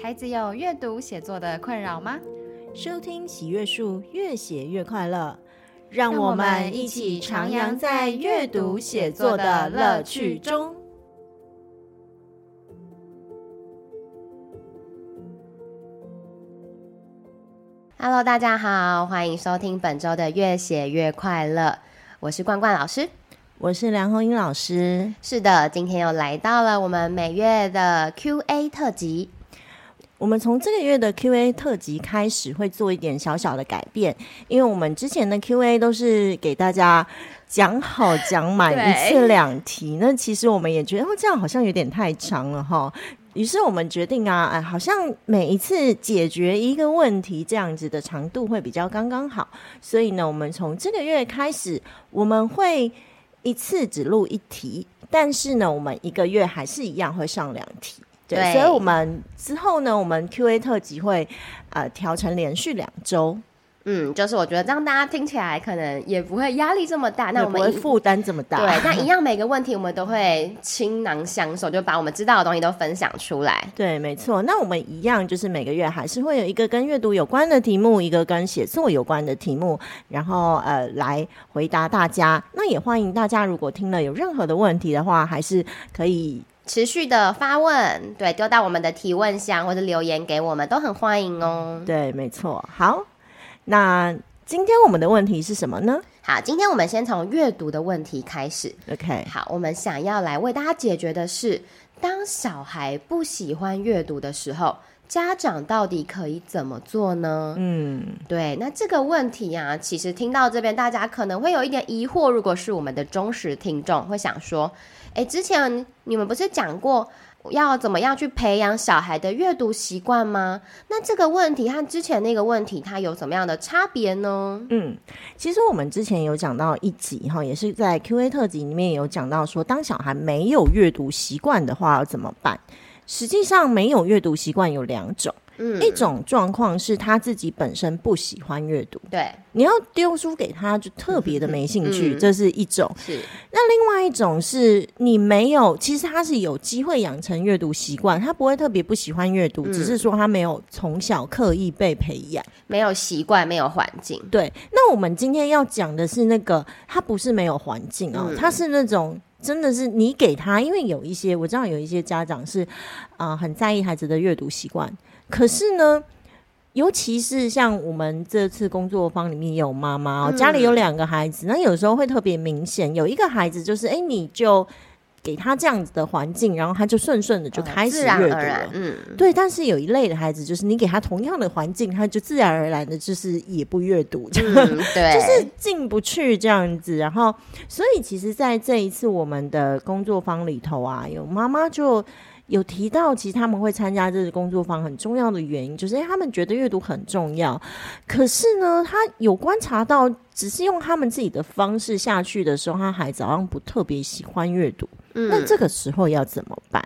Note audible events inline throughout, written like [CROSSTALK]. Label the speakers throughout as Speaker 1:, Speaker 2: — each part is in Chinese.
Speaker 1: 孩子有阅读写作的困扰吗？
Speaker 2: 收听喜阅树，越写越快乐。让我们一起徜徉在阅读写作的乐趣中。
Speaker 1: Hello，大家好，欢迎收听本周的越写越快乐。我是冠冠老师，
Speaker 2: 我是梁红英老师。
Speaker 1: 是的，今天又来到了我们每月的 Q&A 特辑。
Speaker 2: 我们从这个月的 Q&A 特辑开始，会做一点小小的改变，因为我们之前的 Q&A 都是给大家讲好讲满一次两题，那其实我们也觉得，哦，这样好像有点太长了哈。于是我们决定啊，哎，好像每一次解决一个问题，这样子的长度会比较刚刚好。所以呢，我们从这个月开始，我们会一次只录一题，但是呢，我们一个月还是一样会上两题。对，对，所以我们之后呢，我们 Q&A 特辑会呃调成连续两周。
Speaker 1: 嗯，就是我觉得这样大家听起来可能也不会压力这么大，那我们
Speaker 2: 不会负担这么大。
Speaker 1: 对，那一样每个问题我们都会倾囊相授，就把我们知道的东西都分享出来。[LAUGHS]
Speaker 2: 对，没错。那我们一样就是每个月还是会有一个跟阅读有关的题目，一个跟写作有关的题目，然后呃来回答大家。那也欢迎大家如果听了有任何的问题的话，还是可以。
Speaker 1: 持续的发问，对，丢到我们的提问箱或者留言给我们，都很欢迎哦。
Speaker 2: 对，没错。好，那今天我们的问题是什么呢？
Speaker 1: 好，今天我们先从阅读的问题开始。
Speaker 2: OK，
Speaker 1: 好，我们想要来为大家解决的是，当小孩不喜欢阅读的时候，家长到底可以怎么做呢？嗯，对，那这个问题啊，其实听到这边，大家可能会有一点疑惑。如果是我们的忠实听众，会想说，诶，之前你们不是讲过要怎么样去培养小孩的阅读习惯吗？那这个问题和之前那个问题，它有什么样的差别呢？
Speaker 2: 嗯，其实我们之前有讲到一集哈，也是在 Q&A 特辑里面有讲到说，当小孩没有阅读习惯的话，要怎么办？实际上，没有阅读习惯有两种，嗯，一种状况是他自己本身不喜欢阅读，
Speaker 1: 对，
Speaker 2: 你要丢书给他，就特别的没兴趣，嗯、这是一种。
Speaker 1: 是，
Speaker 2: 那另外一种是你没有，其实他是有机会养成阅读习惯，他不会特别不喜欢阅读，嗯、只是说他没有从小刻意被培养，
Speaker 1: 没有习惯，没有环境。
Speaker 2: 对，那我们今天要讲的是那个，他不是没有环境啊、哦，他、嗯、是那种。真的是你给他，因为有一些我知道有一些家长是啊、呃、很在意孩子的阅读习惯，可是呢，尤其是像我们这次工作坊里面有妈妈哦，家里有两个孩子，那有时候会特别明显，有一个孩子就是哎，你就。给他这样子的环境，然后他就顺顺的就开始阅读了。嗯，对。但是有一类的孩子，就是你给他同样的环境，他就自然而然的，就是也不阅读，嗯、[LAUGHS] 对，就是进不去这样子。然后，所以其实，在这一次我们的工作坊里头啊，有妈妈就有提到，其实他们会参加这个工作坊很重要的原因，就是因为他们觉得阅读很重要。可是呢，他有观察到，只是用他们自己的方式下去的时候，他孩子好像不特别喜欢阅读。那这个时候要怎么办？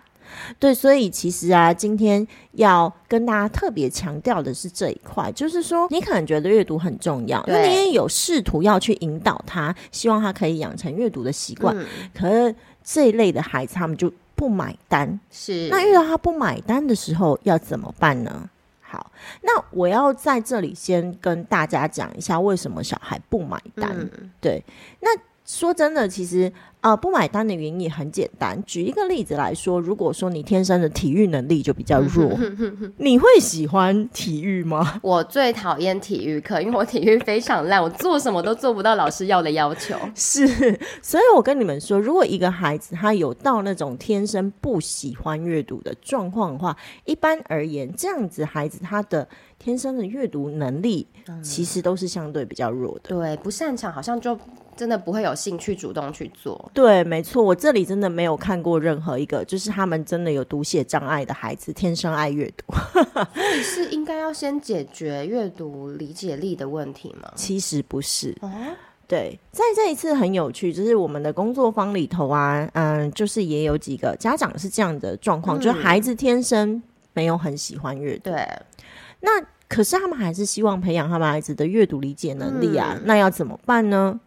Speaker 2: 对，所以其实啊，今天要跟大家特别强调的是这一块，就是说，你可能觉得阅读很重要，那你也有试图要去引导他，希望他可以养成阅读的习惯。嗯。可是这一类的孩子，他们就不买单。是。那遇到他不买单的时候，要怎么办呢？好，那我要在这里先跟大家讲一下，为什么小孩不买单。嗯。对，那。说真的，其实啊、呃，不买单的原因也很简单。举一个例子来说，如果说你天生的体育能力就比较弱，你会喜欢体育吗？[LAUGHS]
Speaker 1: 我最讨厌体育课，因为我体育非常烂，我做什么都做不到老师要的要求。[LAUGHS]
Speaker 2: 是，所以我跟你们说，如果一个孩子他有到那种天生不喜欢阅读的状况的话，一般而言，这样子孩子他的天生的阅读能力其实都是相对比较弱的。
Speaker 1: 嗯、对，不擅长好像就。真的不会有兴趣主动去做。
Speaker 2: 对，没错，我这里真的没有看过任何一个，就是他们真的有读写障碍的孩子，天生爱阅读。[LAUGHS]
Speaker 1: 所以是应该要先解决阅读理解力的问题吗？
Speaker 2: 其实不是。哦，对，在这一次很有趣，就是我们的工作坊里头啊，嗯，就是也有几个家长是这样的状况，嗯，就是孩子天生没有很喜欢阅读。
Speaker 1: 对，
Speaker 2: 那可是他们还是希望培养他们孩子的阅读理解能力啊，嗯，那要怎么办呢？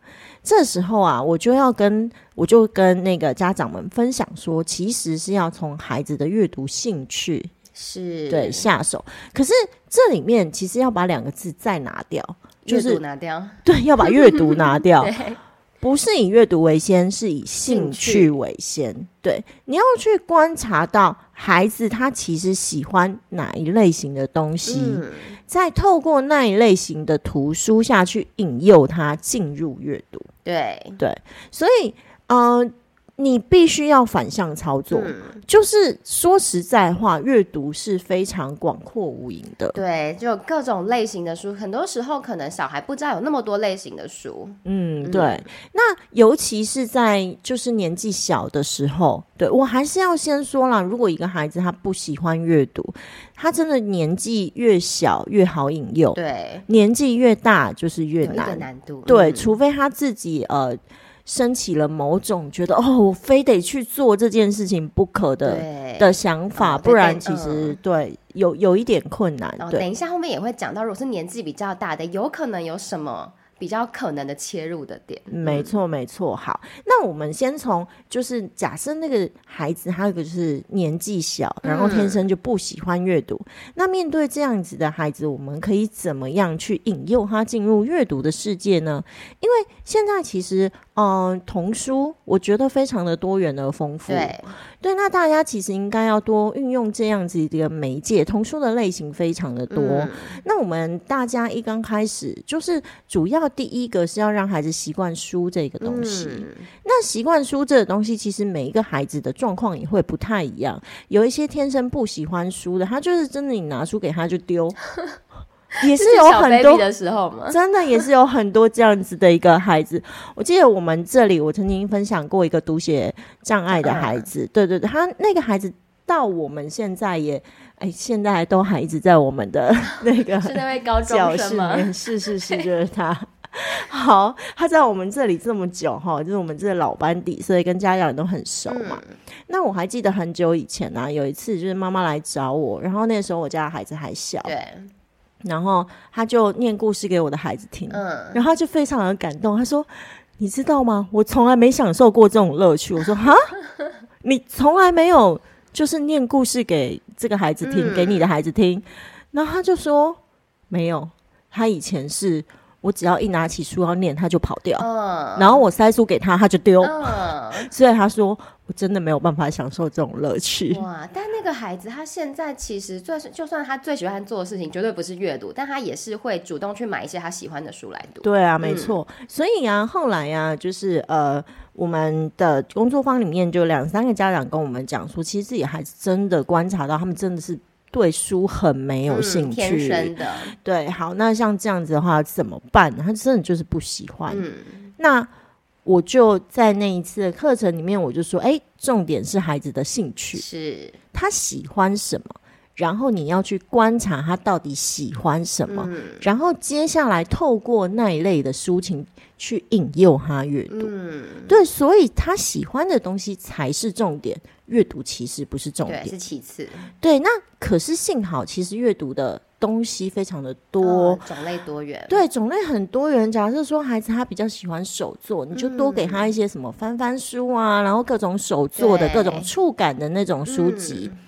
Speaker 2: 这时候啊，我就要跟我就跟那个家长们分享说，其实是要从孩子的阅读兴趣
Speaker 1: 是
Speaker 2: 对下手。可是这里面其实要把两个字再拿掉，就是
Speaker 1: 拿掉，
Speaker 2: 对，要把阅读拿掉。[LAUGHS]
Speaker 1: 对
Speaker 2: 不是以阅读为先，是以兴趣为先。对，你要去观察到孩子他其实喜欢哪一类型的东西，嗯、再透过那一类型的图书下去引诱他进入阅读。
Speaker 1: 对
Speaker 2: 对，所以，嗯、呃。你必须要反向操作，嗯、就是说实在话，阅读是非常广阔无垠的。
Speaker 1: 对，就各种类型的书，很多时候可能小孩不知道有那么多类型的书。
Speaker 2: 嗯，对。嗯、那尤其是在就是年纪小的时候，对，我还是要先说了，如果一个孩子他不喜欢阅读，他真的年纪越小越好引诱，
Speaker 1: 对，
Speaker 2: 年纪越大就是越难，
Speaker 1: 难度。
Speaker 2: 对，
Speaker 1: 嗯、
Speaker 2: 除非他自己呃。升起了某种觉得哦，我非得去做这件事情不可的的想法，
Speaker 1: 哦、
Speaker 2: 不然其实、嗯、对有有一点困难。
Speaker 1: 哦、
Speaker 2: 对
Speaker 1: 等一下后面也会讲到，如果是年纪比较大的，有可能有什么？比较可能的切入的点，
Speaker 2: 没错没错。好，那我们先从就是假设那个孩子，他有个就是年纪小，然后天生就不喜欢阅读。嗯、那面对这样子的孩子，我们可以怎么样去引诱他进入阅读的世界呢？因为现在其实，嗯、呃，童书我觉得非常的多元而丰富。
Speaker 1: 对
Speaker 2: 对，那大家其实应该要多运用这样子的媒介，童书的类型非常的多。嗯、那我们大家一刚开始就是主要。第一个是要让孩子习惯书这个东西，嗯、那习惯书这个东西，其实每一个孩子的状况也会不太一样。有一些天生不喜欢书的，他就是真的，你拿书给他就丢，[LAUGHS] 也是有很多
Speaker 1: 的时候嘛，[LAUGHS]
Speaker 2: 真的也是有很多这样子的一个孩子。我记得我们这里，我曾经分享过一个读写障碍的孩子，嗯、对对对，他那个孩子到我们现在也。哎，现在都还一直在我们的 [LAUGHS] 那个
Speaker 1: 是那位高中生吗？
Speaker 2: 是是是，就是他。好，他在我们这里这么久哈，就是我们这个老班底，所以跟家长都很熟嘛。嗯、那我还记得很久以前呢、啊，有一次就是妈妈来找我，然后那时候我家的孩子还小，
Speaker 1: 对，
Speaker 2: 然后他就念故事给我的孩子听，嗯，然后他就非常的感动，他说：“你知道吗？我从来没享受过这种乐趣。”我说：“ [LAUGHS] 哈，你从来没有。”就是念故事给这个孩子听，嗯、给你的孩子听，然后他就说没有，他以前是我只要一拿起书要念，他就跑掉，嗯、然后我塞书给他，他就丢，嗯、[LAUGHS] 所以他说我真的没有办法享受这种乐趣。
Speaker 1: 哇！但那个孩子他现在其实最就算他最喜欢做的事情绝对不是阅读，但他也是会主动去买一些他喜欢的书来读。
Speaker 2: 对啊，没错。嗯、所以啊，后来啊，就是呃。我们的工作坊里面就两三个家长跟我们讲说，其实自己孩子真的观察到，他们真的是对书很没有兴趣，嗯、天
Speaker 1: 生的。
Speaker 2: 对，好，那像这样子的话怎么办？他真的就是不喜欢。
Speaker 1: 嗯，
Speaker 2: 那我就在那一次的课程里面，我就说，哎，重点是孩子的兴趣，
Speaker 1: 是他
Speaker 2: 喜欢什么，然后你要去观察他到底喜欢什么，嗯、然后接下来透过那一类的抒情。去引诱他阅读，嗯，对，所以他喜欢的东西才是重点，阅读其实不是重点，
Speaker 1: 是其次。
Speaker 2: 对，那可是幸好，其实阅读的东西非常的多，
Speaker 1: 哦、种类多元。
Speaker 2: 对，种类很多元。假设说孩子他比较喜欢手作，你就多给他一些什么翻翻书啊，嗯、然后各种手作的各种触感的那种书籍。嗯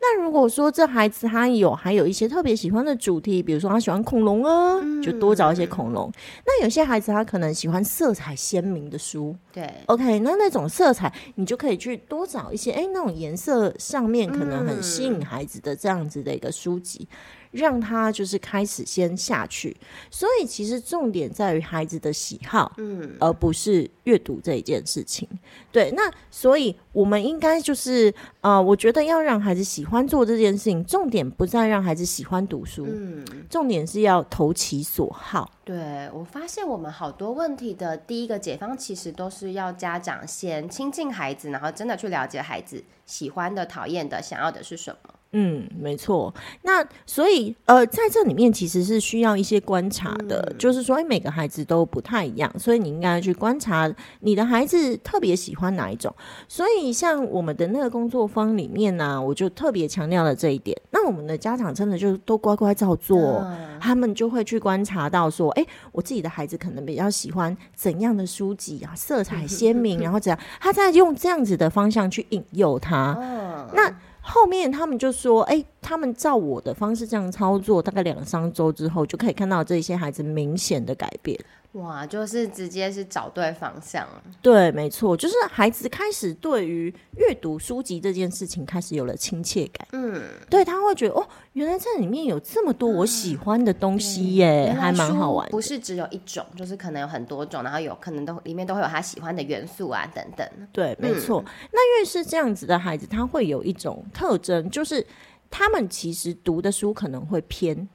Speaker 2: 那如果说这孩子他有还有一些特别喜欢的主题，比如说他喜欢恐龙啊，嗯、就多找一些恐龙。那有些孩子他可能喜欢色彩鲜明的书，
Speaker 1: 对
Speaker 2: ，OK，那那种色彩你就可以去多找一些，哎，那种颜色上面可能很吸引孩子的这样子的一个书籍。嗯让他就是开始先下去，所以其实重点在于孩子的喜好，嗯，而不是阅读这一件事情。对，那所以我们应该就是，呃，我觉得要让孩子喜欢做这件事情，重点不在让孩子喜欢读书，嗯，重点是要投其所好。
Speaker 1: 对，我发现我们好多问题的第一个解方，其实都是要家长先亲近孩子，然后真的去了解孩子喜欢的、讨厌的、想要的是什么。
Speaker 2: 嗯，没错。那所以，呃，在这里面其实是需要一些观察的，嗯、就是说，每个孩子都不太一样，所以你应该去观察你的孩子特别喜欢哪一种。所以，像我们的那个工作坊里面呢、啊，我就特别强调了这一点。那我们的家长真的就都乖乖照做，嗯、他们就会去观察到说，哎，我自己的孩子可能比较喜欢怎样的书籍啊，色彩鲜明，[LAUGHS] 然后怎样，他在用这样子的方向去引诱他。嗯、那。后面他们就说，哎、他们照我的方式这样操作，大概两三周之后，就可以看到这些孩子明显的改变。
Speaker 1: 哇，就是直接是找对方向了。
Speaker 2: 对，没错，就是孩子开始对于阅读书籍这件事情开始有了亲切感。嗯，对，他会觉得哦，原来这里面有这么多我喜欢的东西耶，嗯、还蛮好玩。
Speaker 1: 不是只有一种，就是可能有很多种，然后有可能都里面都会有他喜欢的元素啊等等。
Speaker 2: 对，没错。嗯、那越是这样子的孩子，他会有一种特征，就是他们其实读的书可能会偏。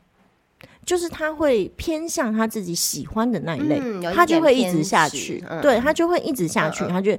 Speaker 2: 就是他会偏向他自己喜欢的那一类，他就会一直下去，嗯、对他就会一直下去，嗯、他就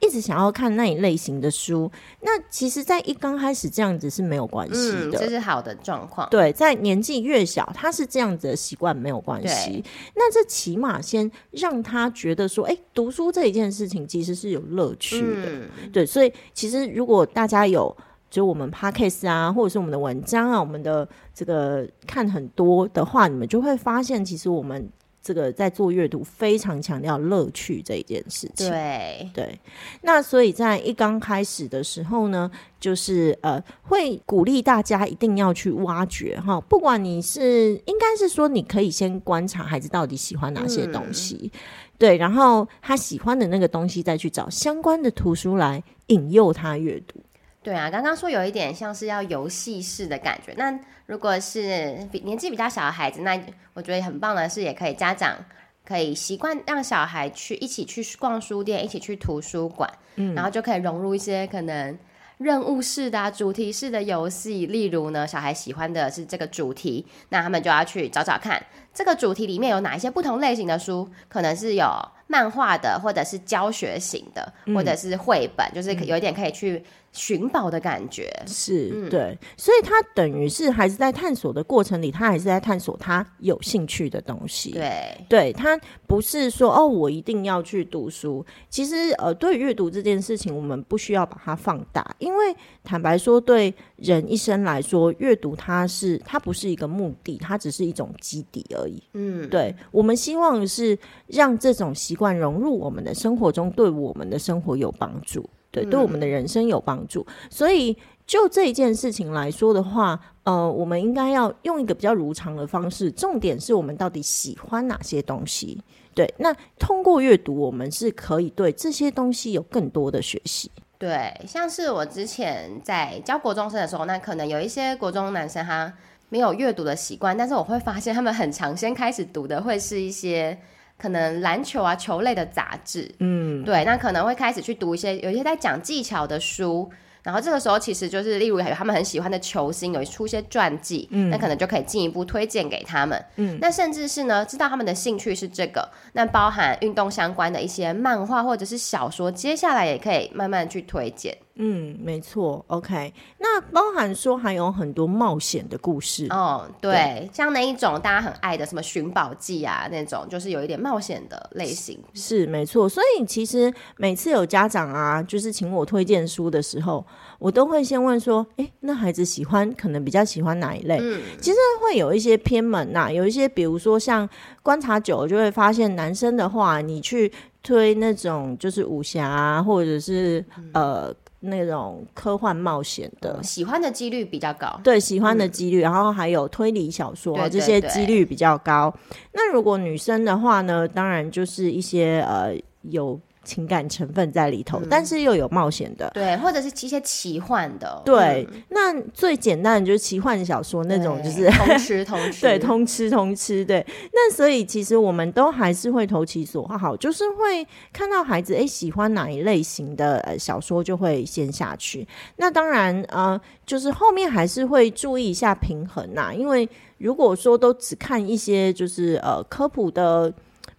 Speaker 2: 一直想要看那一类型的书。那其实，在一刚开始这样子是没有关系的，
Speaker 1: 这是好的状况。
Speaker 2: 对，在年纪越小，他是这样子的习惯没有关系。那这起码先让他觉得说，哎、欸，读书这一件事情其实是有乐趣的。嗯、对，所以其实如果大家有。就我们 Podcast 啊，或者是我们的文章啊，我们的这个看很多的话，你们就会发现，其实我们这个在做阅读非常强调乐趣这一件事情。
Speaker 1: 对
Speaker 2: 对，那所以在一刚开始的时候呢，就是呃，会鼓励大家一定要去挖掘哈，不管你是应该是说，你可以先观察孩子到底喜欢哪些东西，嗯、对，然后他喜欢的那个东西，再去找相关的图书来引诱他阅读。
Speaker 1: 对啊，刚刚说有一点像是要游戏式的感觉。那如果是比年纪比较小的孩子，那我觉得很棒的是，也可以家长可以习惯让小孩去一起去逛书店，一起去图书馆，嗯，然后就可以融入一些可能任务式的、啊、主题式的游戏。例如呢，小孩喜欢的是这个主题，那他们就要去找找看这个主题里面有哪一些不同类型的书，可能是有漫画的，或者是教学型的，嗯、或者是绘本，就是有一点可以去。寻宝的感觉
Speaker 2: 是、嗯、对，所以他等于是还是在探索的过程里，他还是在探索他有兴趣的东西。
Speaker 1: 对，
Speaker 2: 对他不是说哦，我一定要去读书。其实呃，对阅读这件事情，我们不需要把它放大，因为坦白说，对人一生来说，阅读它是它不是一个目的，它只是一种基底而已。嗯，对，我们希望是让这种习惯融入我们的生活中，对我们的生活有帮助。对，对我们的人生有帮助。嗯、所以就这一件事情来说的话，呃，我们应该要用一个比较如常的方式。重点是我们到底喜欢哪些东西？对，那通过阅读，我们是可以对这些东西有更多的学习。
Speaker 1: 对，像是我之前在教国中生的时候，那可能有一些国中男生他没有阅读的习惯，但是我会发现他们很常先开始读的会是一些。可能篮球啊、球类的杂志，嗯，对，那可能会开始去读一些有一些在讲技巧的书，然后这个时候其实就是，例如还有他们很喜欢的球星有出一些传记，嗯，那可能就可以进一步推荐给他们，嗯，那甚至是呢，知道他们的兴趣是这个，那包含运动相关的一些漫画或者是小说，接下来也可以慢慢去推荐。
Speaker 2: 嗯，没错，OK。那包含说还有很多冒险的故事
Speaker 1: 哦，对，对像那一种大家很爱的什么寻宝记啊，那种就是有一点冒险的类型。
Speaker 2: 是，是没错。所以其实每次有家长啊，就是请我推荐书的时候，我都会先问说，哎，那孩子喜欢可能比较喜欢哪一类？嗯，其实会有一些偏门呐、啊，有一些比如说像观察久了就会发现，男生的话，你去推那种就是武侠啊，或者是、嗯、呃。那种科幻冒险的，
Speaker 1: 嗯，喜欢的几率比较高。
Speaker 2: 对，喜欢的几率，嗯、然后还有推理小说，这些几率比较高。那如果女生的话呢，当然就是一些呃有。情感成分在里头，嗯、但是又有冒险的，
Speaker 1: 对，或者是一些奇幻的，
Speaker 2: 对。嗯、那最简单的就是奇幻小说那种，就是
Speaker 1: 通吃 [LAUGHS] 通吃，
Speaker 2: 对，通吃通吃，对。那所以其实我们都还是会投其所好，就是会看到孩子哎喜欢哪一类型的呃小说，就会先下去。那当然呃，就是后面还是会注意一下平衡呐、啊，因为如果说都只看一些就是呃科普的。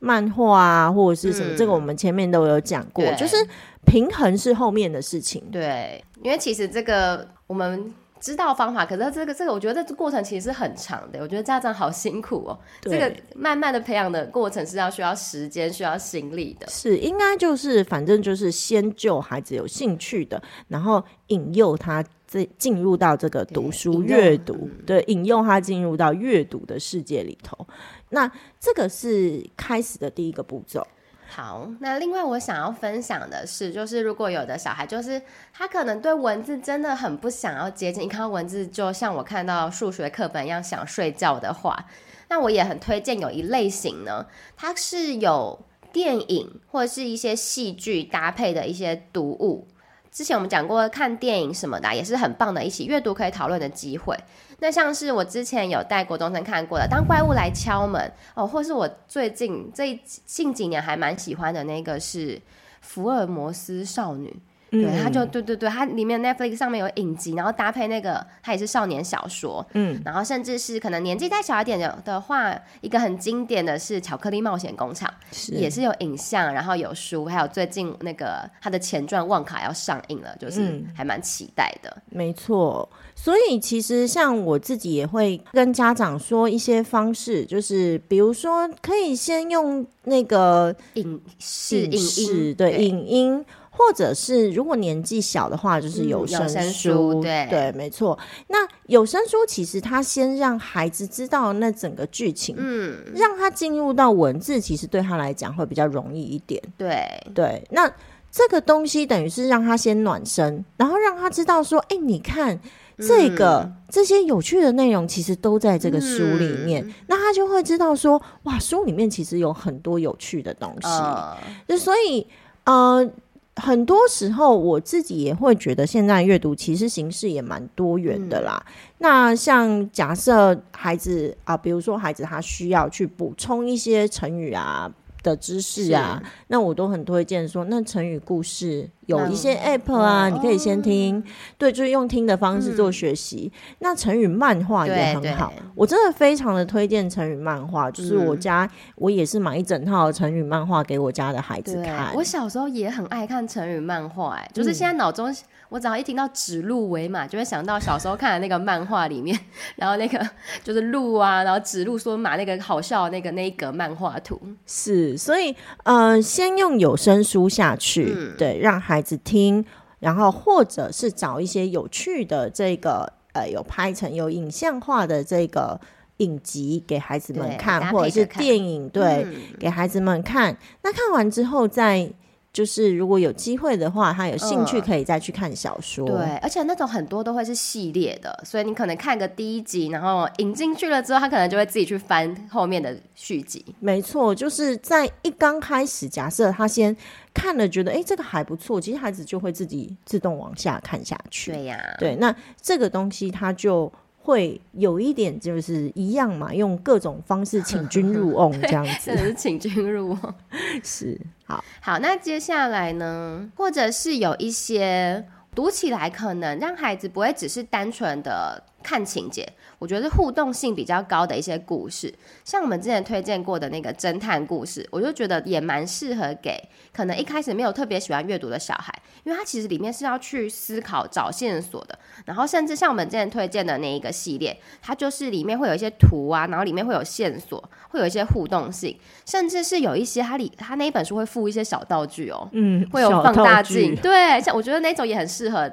Speaker 2: 漫画啊，或者是什么，嗯、这个我们前面都有讲过，就是平衡是后面的事情。
Speaker 1: 对，因为其实这个我们知道方法，可是这个这个，我觉得这过程其实是很长的。我觉得家长好辛苦哦，对这个慢慢的培养的过程是要需要时间、需要心力的。
Speaker 2: 是，应该就是反正就是先就孩子有兴趣的，然后引诱他进进入到这个读书阅读，对，引诱他进入到阅读的世界里头。那这个是开始的第一个步骤，
Speaker 1: 好，那另外我想要分享的是，就是如果有的小孩，就是他可能对文字真的很不想要接近，一看到文字就像我看到数学课本一样想睡觉的话，那我也很推荐有一类型呢，它是有电影或者是一些戏剧搭配的一些读物。之前我们讲过看电影什么的，也是很棒的一起阅读可以讨论的机会。那像是我之前有带国中生看过的《当怪物来敲门》哦，或是我最近这近几年还蛮喜欢的那个是《福尔摩斯少女》。对，他就对对对，它里面 Netflix 上面有影集，然后搭配那个，它也是少年小说，嗯，然后甚至是可能年纪再小一点的的话，一个很经典的是《巧克力冒险工厂》，是也是有影像，然后有书，还有最近那个它的前传《旺卡》要上映了，就是还蛮期待的。
Speaker 2: 嗯、没错，所以其实像我自己也会跟家长说一些方式，就是比如说可以先用那个
Speaker 1: 影视影
Speaker 2: 视对影音。或者是如果年纪小的话，就是有声书，对对，没错。那有声书其实他先让孩子知道那整个剧情，嗯，让他进入到文字，其实对他来讲会比较容易一点。
Speaker 1: 对
Speaker 2: 对，那这个东西等于是让他先暖身，然后让他知道说，哎，你看这个、嗯、这些有趣的内容，其实都在这个书里面，嗯、那他就会知道说，哇，书里面其实有很多有趣的东西。就、呃、所以，呃。很多时候，我自己也会觉得，现在阅读其实形式也蛮多元的啦。嗯、那像假设孩子啊，比如说孩子他需要去补充一些成语啊。的知识啊，那我都很推荐说，那成语故事有一些 app 啊，你可以先听，哦、对，就是用听的方式做学习。嗯、那成语漫画也很好，我真的非常的推荐成语漫画，就是我家、嗯、我也是买一整套成语漫画给我家的孩子看。
Speaker 1: 我小时候也很爱看成语漫画，哎，就是现在脑中。我只要一听到指鹿为马，就会想到小时候看的那个漫画里面，然后那个就是鹿啊，然后指鹿说马那个好笑的那个那一格漫画图。
Speaker 2: 是，所以呃，先用有声书下去，嗯、对，让孩子听，然后或者是找一些有趣的这个呃有拍成有影像化的这个影集给孩子们看，看或者是电影，对，嗯、给孩子们看。那看完之后再。就是如果有机会的话，他有兴趣可以再去看小说。
Speaker 1: 嗯、对，而且那种很多都会是系列的，所以你可能看个第一集，然后引进去了之后，他可能就会自己去翻后面的续集。
Speaker 2: 没错，就是在一刚开始，假设他先看了，觉得哎这个还不错，其实孩子就会自己自动往下看下去。
Speaker 1: 对呀、啊，
Speaker 2: 对，那这个东西他就。会有一点就是一样嘛，用各种方式请君入瓮 [LAUGHS] 这样子，
Speaker 1: 真的是请君入瓮。[LAUGHS]
Speaker 2: 是，好，
Speaker 1: 好，那接下来呢，或者是有一些读起来可能让孩子不会只是单纯的看情节。我觉得互动性比较高的一些故事，像我们之前推荐过的那个侦探故事，我就觉得也蛮适合给可能一开始没有特别喜欢阅读的小孩，因为它其实里面是要去思考、找线索的。然后甚至像我们之前推荐的那一个系列，它就是里面会有一些图啊，然后里面会有线索，会有一些互动性，甚至是有一些它里它那一本书会附一些小道具哦，嗯，会有放大镜，对，像我觉得那种也很适合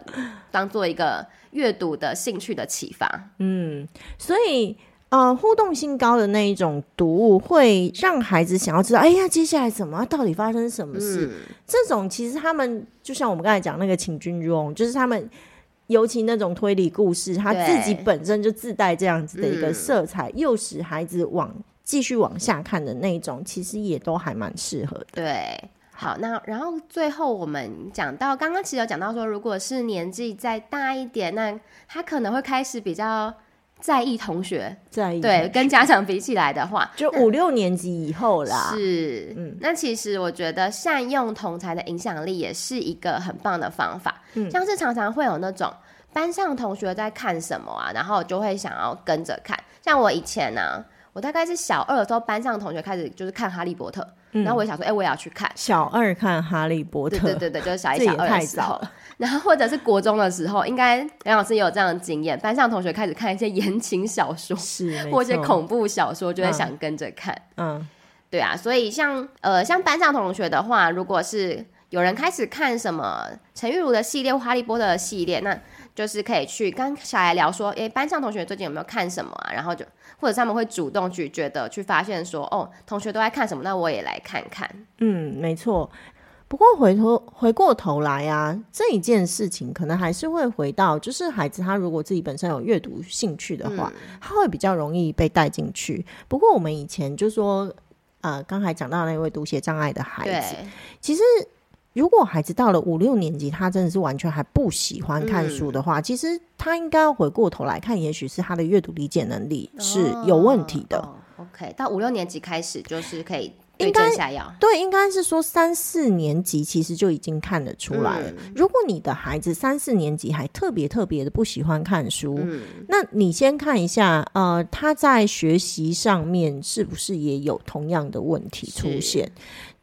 Speaker 1: 当做一个。阅读的兴趣的启发，
Speaker 2: 嗯，所以呃，互动性高的那一种读物会让孩子想要知道，哎呀，接下来怎么，到底发生什么事？嗯、这种其实他们就像我们刚才讲那个请君入瓮，就是他们尤其那种推理故事，他自己本身就自带这样子的一个色彩，诱使、嗯、孩子往继续往下看的那种，其实也都还蛮适合的。
Speaker 1: 对。好，那然后最后我们讲到，刚刚其实有讲到说，如果是年纪再大一点，那他可能会开始比较在意同学，
Speaker 2: 在意
Speaker 1: 对跟家长比起来的话，
Speaker 2: 就五六年级以后啦。
Speaker 1: 是，嗯，那其实我觉得善用同才的影响力也是一个很棒的方法。嗯，像是常常会有那种班上同学在看什么啊，然后就会想要跟着看。像我以前呢、啊，我大概是小二的时候，班上同学开始就是看《哈利波特》。然后我也想说，哎、欸，我也要去看。
Speaker 2: 小二看《哈利波特》，
Speaker 1: 对对对就是小一、小二的时候。然后或者是国中的时候，应该梁老师也有这样的经验。班上同学开始看一些言情小说，是或者一些恐怖小说，就会想跟着看。嗯，对啊。所以像呃，像班上同学的话，如果是有人开始看什么陈玉茹的系列或《哈利波特》的系列，那。就是可以去跟小孩聊说，诶、欸，班上同学最近有没有看什么啊？然后就或者他们会主动去觉得去发现说，哦，同学都在看什么，那我也来看看。
Speaker 2: 嗯，没错。不过回头回过头来啊，这一件事情可能还是会回到，就是孩子他如果自己本身有阅读兴趣的话，嗯、他会比较容易被带进去。不过我们以前就说，呃，刚才讲到那位读写障碍的孩子，其实如果孩子到了五六年级，他真的是完全还不喜欢看书的话，嗯、其实他应该要回过头来看，也许是他的阅读理解能力是有问题的。
Speaker 1: 哦哦、OK，到五六年级开始就是可以。
Speaker 2: 应该对，应该是说三四年级其实就已经看得出来了。嗯、如果你的孩子三四年级还特别特别的不喜欢看书，嗯、那你先看一下，呃，他在学习上面是不是也有同样的问题出现？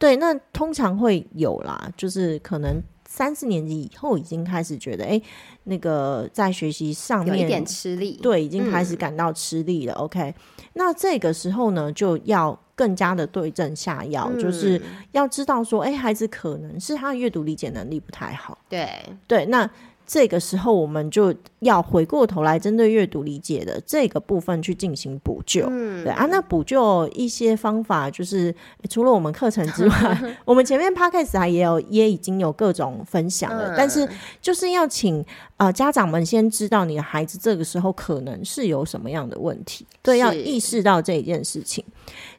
Speaker 2: 是对，那通常会有啦，就是可能三四年级以后已经开始觉得，哎、欸，那个在学习上面
Speaker 1: 有一点吃力，
Speaker 2: 对，已经开始感到吃力了。嗯、OK，那这个时候呢，就要。更加的对症下药，嗯、就是要知道说，哎、欸，孩子可能是他的阅读理解能力不太好。
Speaker 1: 对
Speaker 2: 对，那这个时候我们就要回过头来，针对阅读理解的这个部分去进行补救。嗯，对啊，那补救一些方法，就是除了我们课程之外，[LAUGHS] 我们前面 podcast 还也有也已经有各种分享了，嗯、但是就是要请呃家长们先知道你的孩子这个时候可能是有什么样的问题，对，要意识到这一件事情。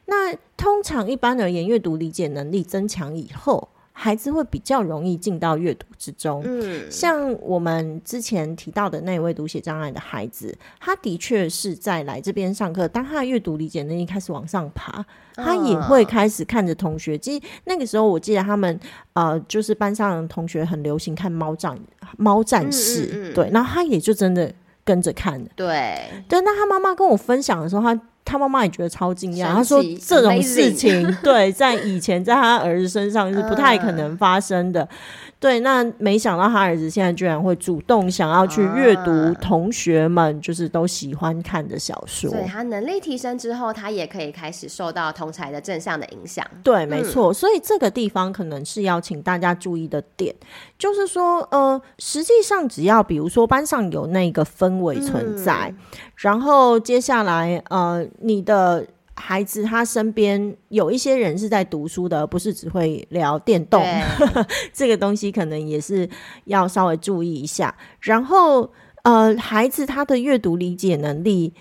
Speaker 2: 那通常一般而言，阅读理解能力增强以后，孩子会比较容易进到阅读之中。嗯，像我们之前提到的那位读写障碍的孩子，他的确是在来这边上课，当他的阅读理解能力开始往上爬，他也会开始看着同学。其实那个时候，我记得他们呃，就是班上的同学很流行看猫战猫战士，嗯嗯嗯对，然后他也就真的跟着看了。对，对，那他妈妈跟我分享的时候，他。他妈妈也觉得超惊讶，他说这种事情对，在以前在他儿子身上是不太可能发生的。对，那没想到他儿子现在居然会主动想要去阅读同学们就是都喜欢看的小说。
Speaker 1: 所以他能力提升之后，他也可以开始受到同才的正向的影响。
Speaker 2: 对，没错。所以这个地方可能是要请大家注意的点，就是说，呃，实际上只要比如说班上有那个氛围存在，嗯、然后接下来，呃，你的。孩子他身边有一些人是在读书的，而不是只会聊电动。对 [LAUGHS] 这个东西可能也是要稍微注意一下。然后，呃，孩子他的阅读理解能力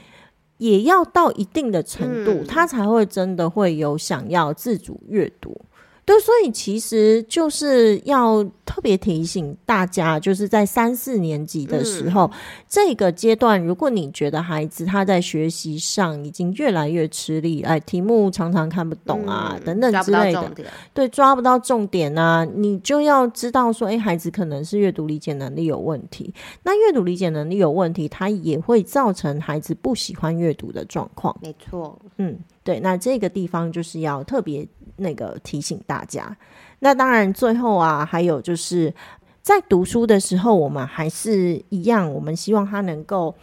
Speaker 2: 也要到一定的程度，嗯、他才会真的会有想要自主阅读。对，所以其实就是要特别提醒大家，就是在三四年级的时候，嗯、这个阶段，如果你觉得孩子他在学习上已经越来越吃力，哎，题目常常看不懂啊，嗯、等等之类的，对，抓不到重点啊，你就要知道说，哎，孩子可能是阅读理解能力有问题。那阅读理解能力有问题，它也会造成孩子不喜欢阅读的状况。
Speaker 1: 没错，
Speaker 2: 嗯，对，那这个地方就是要特别。那个提醒大家，那当然最后啊，还有就是在读书的时候，我们还是一样，我们希望他能够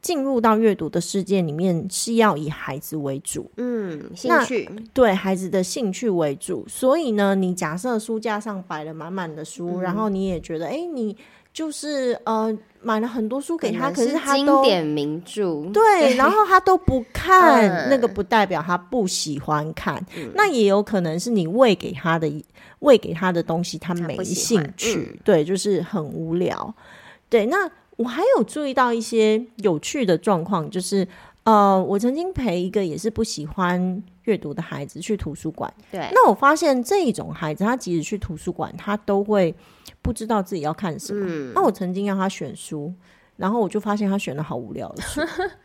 Speaker 2: 进入到阅读的世界里面，是要以孩子为主，
Speaker 1: 嗯，兴趣，
Speaker 2: 对孩子的兴趣为主。所以呢，你假设书架上摆了满满的书，嗯、然后你也觉得，哎，你就是呃。买了很多书给他，可是他都
Speaker 1: 经典名著，
Speaker 2: 对，然后他都不看，[LAUGHS] 那个不代表他不喜欢看，那也有可能是你喂给他的喂给他的东西他没兴趣，对，就是很无聊。对，那我还有注意到一些有趣的状况，就是呃，我曾经陪一个也是不喜欢阅读的孩子去图书馆，
Speaker 1: 对，
Speaker 2: 那我发现这一种孩子，他即使去图书馆，他都会。不知道自己要看什么，嗯、那我曾经让他选书，然后我就发现他选的好无聊的书。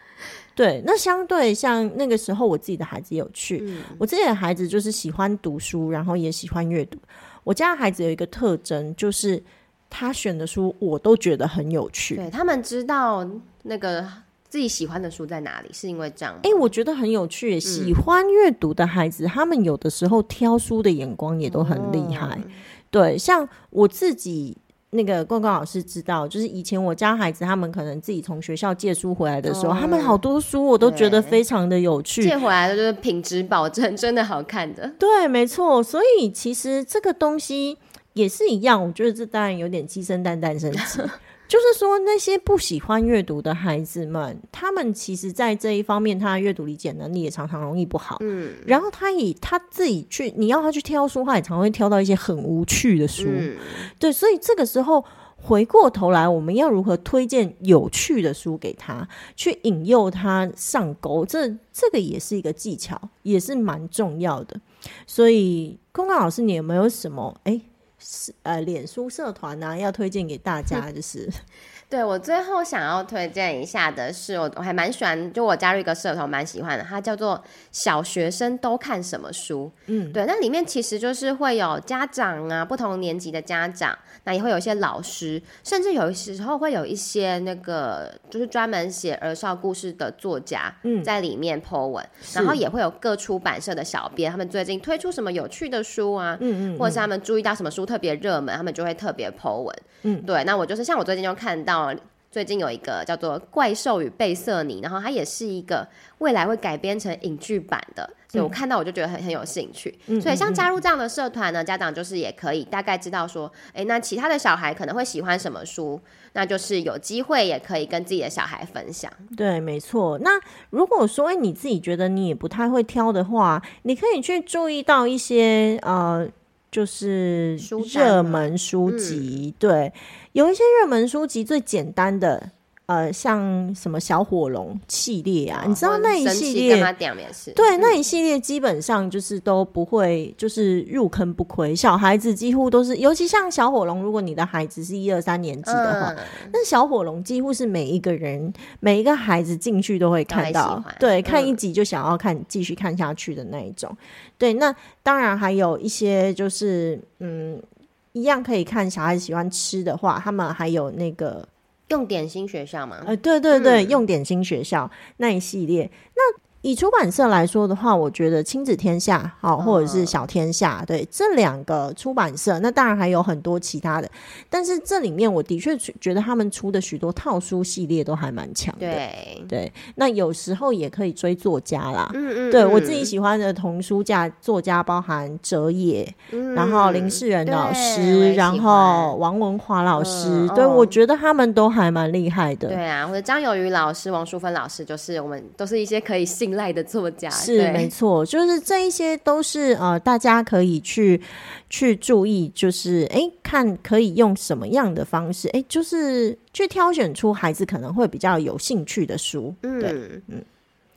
Speaker 2: [LAUGHS] 对，那相对像那个时候，我自己的孩子也有趣，嗯、我自己的孩子就是喜欢读书，然后也喜欢阅读。我家的孩子有一个特征，就是他选的书我都觉得很有趣。
Speaker 1: 对，他们知道那个自己喜欢的书在哪里，是因为这样。
Speaker 2: 哎、欸，我觉得很有趣。嗯、喜欢阅读的孩子，他们有的时候挑书的眼光也都很厉害。嗯对，像我自己那个冠冠老师知道，就是以前我家孩子他们可能自己从学校借书回来的时候，哦、他们好多书我都觉得非常的有趣，
Speaker 1: 借回来的就是品质保证，真的好看的。
Speaker 2: 对，没错。所以其实这个东西也是一样，我觉得这当然有点鸡生蛋，蛋生鸡。[LAUGHS] 就是说那些不喜欢阅读的孩子们，他们其实在这一方面，他的阅读理解能力也常常容易不好。嗯，然后他以他自己去，你要他去挑书，他也常会挑到一些很无趣的书。嗯，对，所以这个时候。回过头来，我们要如何推荐有趣的书给他，去引诱他上钩？这这个也是一个技巧，也是蛮重要的。所以，空空老师，你有没有什么哎，是呃，脸书社团呢、啊？要推荐给大家？[LAUGHS] 就是。
Speaker 1: 对，我最后想要推荐一下的是，我我还蛮喜欢，就我加入一个社团，蛮喜欢的，它叫做“小学生都看什么书”。嗯，对，那里面其实就是会有家长啊，不同年级的家长，那也会有一些老师，甚至有时候会有一些那个就是专门写儿少故事的作家，嗯，在里面 po 文，然后也会有各出版社的小编，他们最近推出什么有趣的书啊，嗯，嗯嗯，或者是他们注意到什么书特别热门，他们就会特别 po 文。嗯，对，那我就是像我最近就看到，最近有一个叫做《怪兽与贝瑟尼》，然后它也是一个未来会改编成影剧版的，所以我看到我就觉得很很有兴趣。嗯，所以像加入这样的社团呢，家长就是也可以大概知道说，哎，那其他的小孩可能会喜欢什么书，那就是有机会也可以跟自己的小孩分享。
Speaker 2: 对，没错。那如果说你自己觉得你也不太会挑的话，你可以去注意到一些呃。就是热门书籍，嗯、对，有一些热门书籍最简单的。呃，像什么小火龙系列啊，哦、你知道那一系列，对，那一系列基本上就是都不会，就是入坑不亏。小孩子几乎都是，尤其像小火龙，如果你的孩子是一二三年级的话，那、嗯、小火龙几乎是每一个人每一个孩子进去都会看到，对，看一集就想要看继、嗯、续看下去的那一种。对，那当然还有一些就是，嗯，一样可以看小孩子喜欢吃的话，他们还有那个。
Speaker 1: 用点心学校吗？
Speaker 2: 呃，对对对，嗯、用点心学校那一系列，那。以出版社来说的话，我觉得亲子天下好，或者是小天下，哦、对这两个出版社，那当然还有很多其他的，但是这里面我的确觉得他们出的许多套书系列都还蛮强的。
Speaker 1: 对
Speaker 2: 对，那有时候也可以追作家啦。嗯嗯，对我自己喜欢的童书家作家包含哲野，嗯、然后林世仁老师，然后王文华老师，嗯、对、哦、我觉得他们都还蛮厉害的。
Speaker 1: 对啊，或者张友渔老师、王淑芬老师，就是我们都是一些可以信。信赖的作家
Speaker 2: 是没错，就是这一些都是呃，大家可以去去注意，就是哎，看可以用什么样的方式，哎，就是去挑选出孩子可能会比较有兴趣的书。嗯对嗯，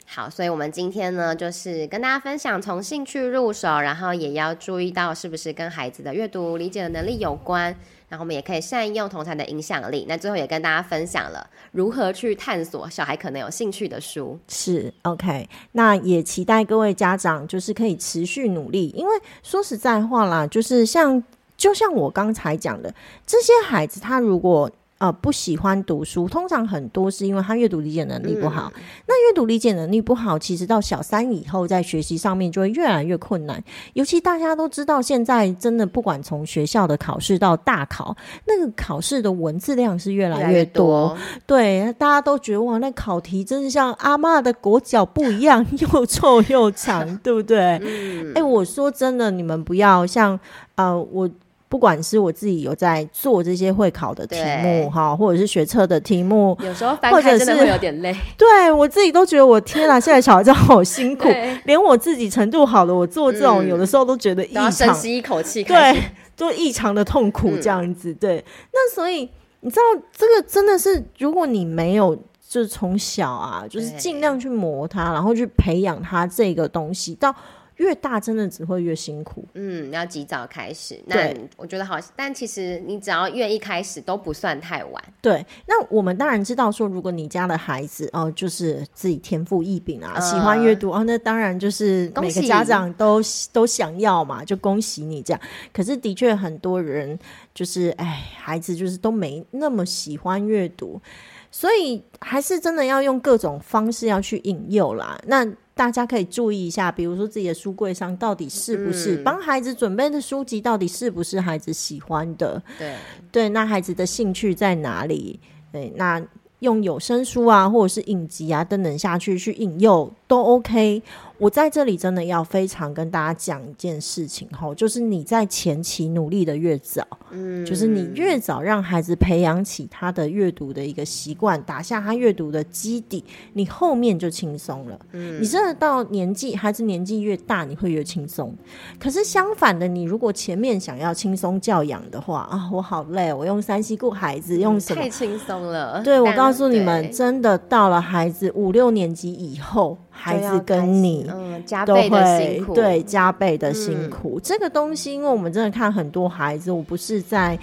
Speaker 1: 好，所以我们今天呢，就是跟大家分享从兴趣入手，然后也要注意到是不是跟孩子的阅读理解的能力有关。然后我们也可以善用同侪的影响力。那最后也跟大家分享了如何去探索小孩可能有兴趣的书。
Speaker 2: 是 OK，那也期待各位家长就是可以持续努力，因为说实在话啦，就是像就像我刚才讲的，这些孩子他如果。呃，不喜欢读书，通常很多是因为他阅读理解能力不好。嗯、那阅读理解能力不好，其实到小三以后，在学习上面就会越来越困难。尤其大家都知道，现在真的不管从学校的考试到大考，那个考试的文字量是越来越多。对，大家都觉得哇，那考题真是像阿嬷的裹脚布一样，又臭又长，对不对？哎、嗯欸，我说真的，你们不要像呃我。不管是我自己有在做这些会考的题目哈，或者是学测的题目，
Speaker 1: 有时候翻开真的会有点累。
Speaker 2: 对，我自己都觉得我天啊，[LAUGHS] 现在小孩真的好辛苦，连我自己程度好的，我做这种有的时候都觉得异常，
Speaker 1: 深吸一口气，
Speaker 2: 对，都异常的痛苦这样子。对，那所以你知道这个真的是，如果你没有就是从小啊，就是尽量去磨它，然后去培养它这个东西到。越大真的只会越辛苦，
Speaker 1: 嗯，要及早开始。那我觉得好，但其实你只要愿意开始都不算太晚。
Speaker 2: 对，那我们当然知道说，如果你家的孩子哦、呃，就是自己天赋异禀啊，呃、喜欢阅读哦，那当然就是每个家长都都想要嘛，就恭喜你这样。可是的确很多人就是哎，孩子就是都没那么喜欢阅读，所以还是真的要用各种方式要去引诱啦。那大家可以注意一下，比如说自己的书柜上到底是不是帮孩子准备的书籍，到底是不是孩子喜欢的？对对，那孩子的兴趣在哪里？对，那用有声书啊，或者是影集啊等等下去去引诱都 OK。我在这里真的要非常跟大家讲一件事情哈，就是你在前期努力的越早，嗯，就是你越早让孩子培养起他的阅读的一个习惯，打下他阅读的基底，你后面就轻松了。嗯，你真的到年纪，孩子年纪越大，你会越轻松。可是相反的，你如果前面想要轻松教养的话啊，我好累，我用三西顾孩子，用什么？
Speaker 1: 太轻松了。
Speaker 2: 对，我告诉你们，真的到了孩子五六年级以后。孩子跟你
Speaker 1: 嗯加倍的辛苦，
Speaker 2: 对加倍的辛苦。嗯、这个东西，因为我们真的看很多孩子，我不是在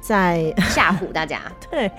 Speaker 2: 在 [LAUGHS]
Speaker 1: 吓唬大家，[LAUGHS]
Speaker 2: 对，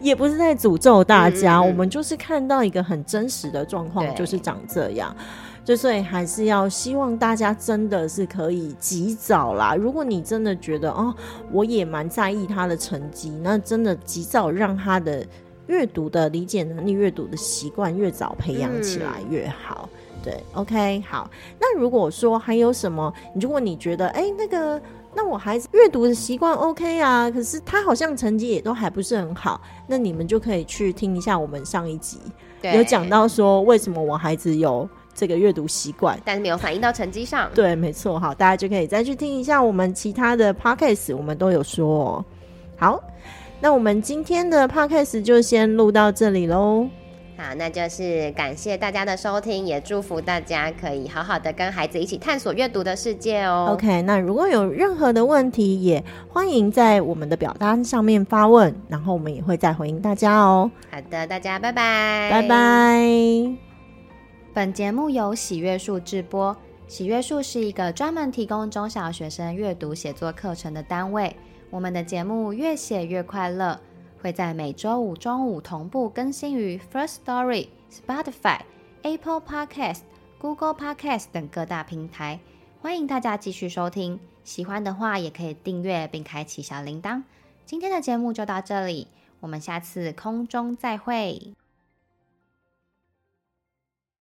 Speaker 2: 也不是在诅咒大家，嗯、我们就是看到一个很真实的状况，就是长这样。就所以还是要希望大家真的是可以及早啦。如果你真的觉得哦，我也蛮在意他的成绩，那真的及早让他的。阅读的理解能力、阅读的习惯越早培养起来越好。嗯、对，OK，好。那如果说还有什么，如果你觉得，哎、欸，那个，那我孩子阅读的习惯 OK 啊，可是他好像成绩也都还不是很好，那你们就可以去听一下我们上一集，有讲到说为什么我孩子有这个阅读习惯，
Speaker 1: 但是没有反映到成绩上。
Speaker 2: 对，没错，好，大家就可以再去听一下我们其他的 Podcast，我们都有说哦。好。那我们今天的 podcast 就先录到这里喽。
Speaker 1: 好，那就是感谢大家的收听，也祝福大家可以好好的跟孩子一起探索阅读的世界哦。
Speaker 2: OK，那如果有任何的问题，也欢迎在我们的表单上面发问，然后我们也会再回应大家哦。
Speaker 1: 好的，大家拜拜，
Speaker 2: 拜拜。
Speaker 1: 本节目由喜阅树制播，喜阅树是一个专门提供中小学生阅读写作课程的单位。我们的节目越写越快乐，会在每周五中午同步更新于 First Story、Spotify、Apple Podcast、Google Podcast 等各大平台。欢迎大家继续收听，喜欢的话也可以订阅并开启小铃铛。今天的节目就到这里，我们下次空中再会。